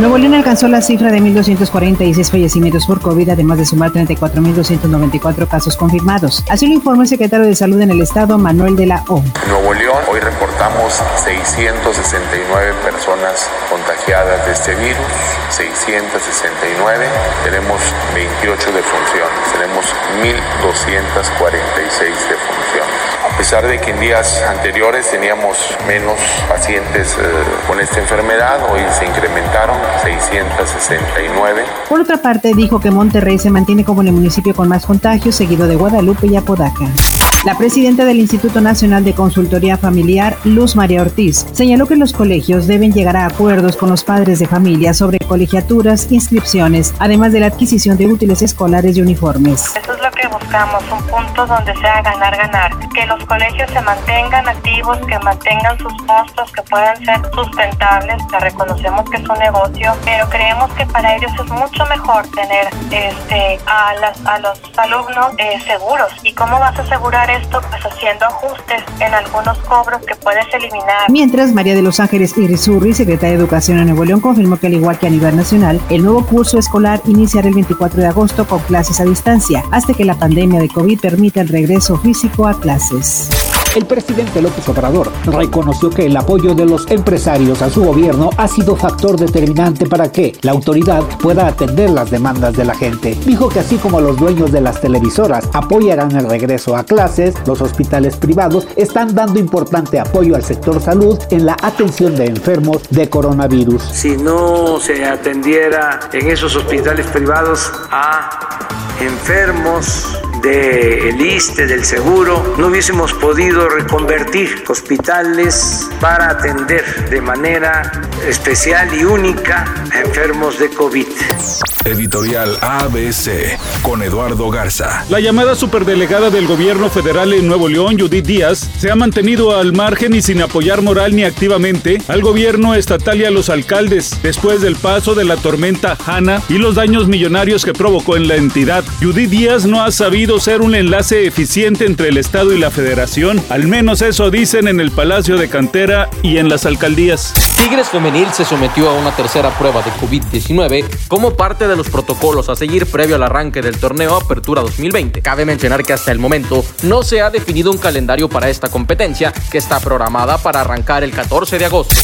Nuevo León alcanzó la cifra de 1.246 fallecimientos por COVID, además de sumar 34.294 casos confirmados. Así lo informó el secretario de Salud en el Estado, Manuel de la O. Nuevo León, hoy reportamos 669 personas contagiadas de este virus, 669. Tenemos 28 defunciones, tenemos 1.246 defunciones. A pesar de que en días anteriores teníamos menos pacientes eh, con esta enfermedad, hoy se incrementaron 669. Por otra parte, dijo que Monterrey se mantiene como el municipio con más contagios, seguido de Guadalupe y Apodaca. La presidenta del Instituto Nacional de Consultoría Familiar, Luz María Ortiz, señaló que los colegios deben llegar a acuerdos con los padres de familia sobre colegiaturas, inscripciones, además de la adquisición de útiles escolares y uniformes. Buscamos, un punto donde sea ganar-ganar, que los colegios se mantengan activos, que mantengan sus costos, que puedan ser sustentables, que reconocemos que es un negocio, pero creemos que para ellos es mucho mejor tener este, a, las, a los alumnos eh, seguros. ¿Y cómo vas a asegurar esto? Pues haciendo ajustes en algunos cobros que puedes eliminar. Mientras, María de los Ángeles Irizurri, secretaria de Educación en Nuevo León, confirmó que al igual que a nivel nacional, el nuevo curso escolar iniciará el 24 de agosto con clases a distancia, hasta que la pandemia de COVID permita el regreso físico a clases. El presidente López Obrador reconoció que el apoyo de los empresarios a su gobierno ha sido factor determinante para que la autoridad pueda atender las demandas de la gente. Dijo que así como los dueños de las televisoras apoyarán el regreso a clases, los hospitales privados están dando importante apoyo al sector salud en la atención de enfermos de coronavirus. Si no se atendiera en esos hospitales privados a enfermos del ISTE, del seguro, no hubiésemos podido reconvertir hospitales para atender de manera especial y única a enfermos de COVID. Editorial ABC con Eduardo Garza. La llamada superdelegada del gobierno federal en Nuevo León, Judith Díaz, se ha mantenido al margen y sin apoyar moral ni activamente al gobierno estatal y a los alcaldes después del paso de la tormenta Hanna y los daños millonarios que provocó en la entidad. Judith Díaz no ha sabido ser un enlace eficiente entre el Estado y la Federación, al menos eso dicen en el Palacio de Cantera y en las alcaldías. Tigres Femenil se sometió a una tercera prueba de COVID-19 como parte de los protocolos a seguir previo al arranque del torneo Apertura 2020. Cabe mencionar que hasta el momento no se ha definido un calendario para esta competencia que está programada para arrancar el 14 de agosto.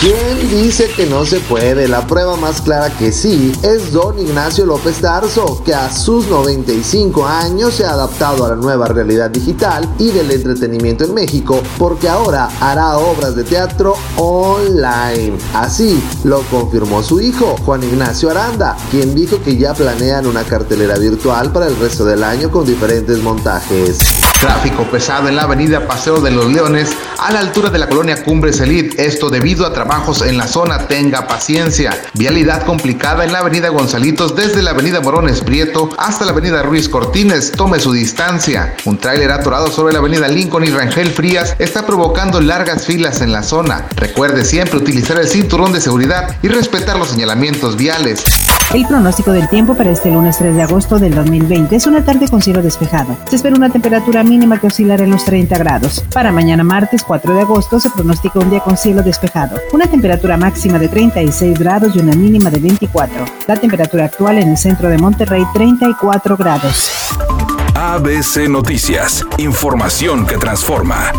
¿Quién dice que no se puede? La prueba más clara que sí es don Ignacio López Tarso, que a sus 95 años se ha adaptado a la nueva realidad digital y del entretenimiento en México, porque ahora hará obras de teatro online. Así lo confirmó su hijo, Juan Ignacio Aranda, quien dijo que ya planean una cartelera virtual para el resto del año con diferentes montajes. Tráfico pesado en la avenida Paseo de los Leones a la altura de la colonia Cumbres Elite, esto debido a trabajos en la zona, tenga paciencia. Vialidad complicada en la avenida Gonzalitos desde la avenida Morones Prieto hasta la avenida Ruiz Cortines, tome su distancia. Un tráiler atorado sobre la avenida Lincoln y Rangel Frías está provocando largas filas en la zona. Recuerde siempre utilizar el cinturón de seguridad y respetar los señalamientos viales. El pronóstico del tiempo para este lunes 3 de agosto del 2020 es una tarde con cielo despejado. Se espera una temperatura mínima que oscilará en los 30 grados. Para mañana martes 4 de agosto se pronostica un día con cielo despejado. Una temperatura máxima de 36 grados y una mínima de 24. La temperatura actual en el centro de Monterrey 34 grados. ABC Noticias. Información que transforma.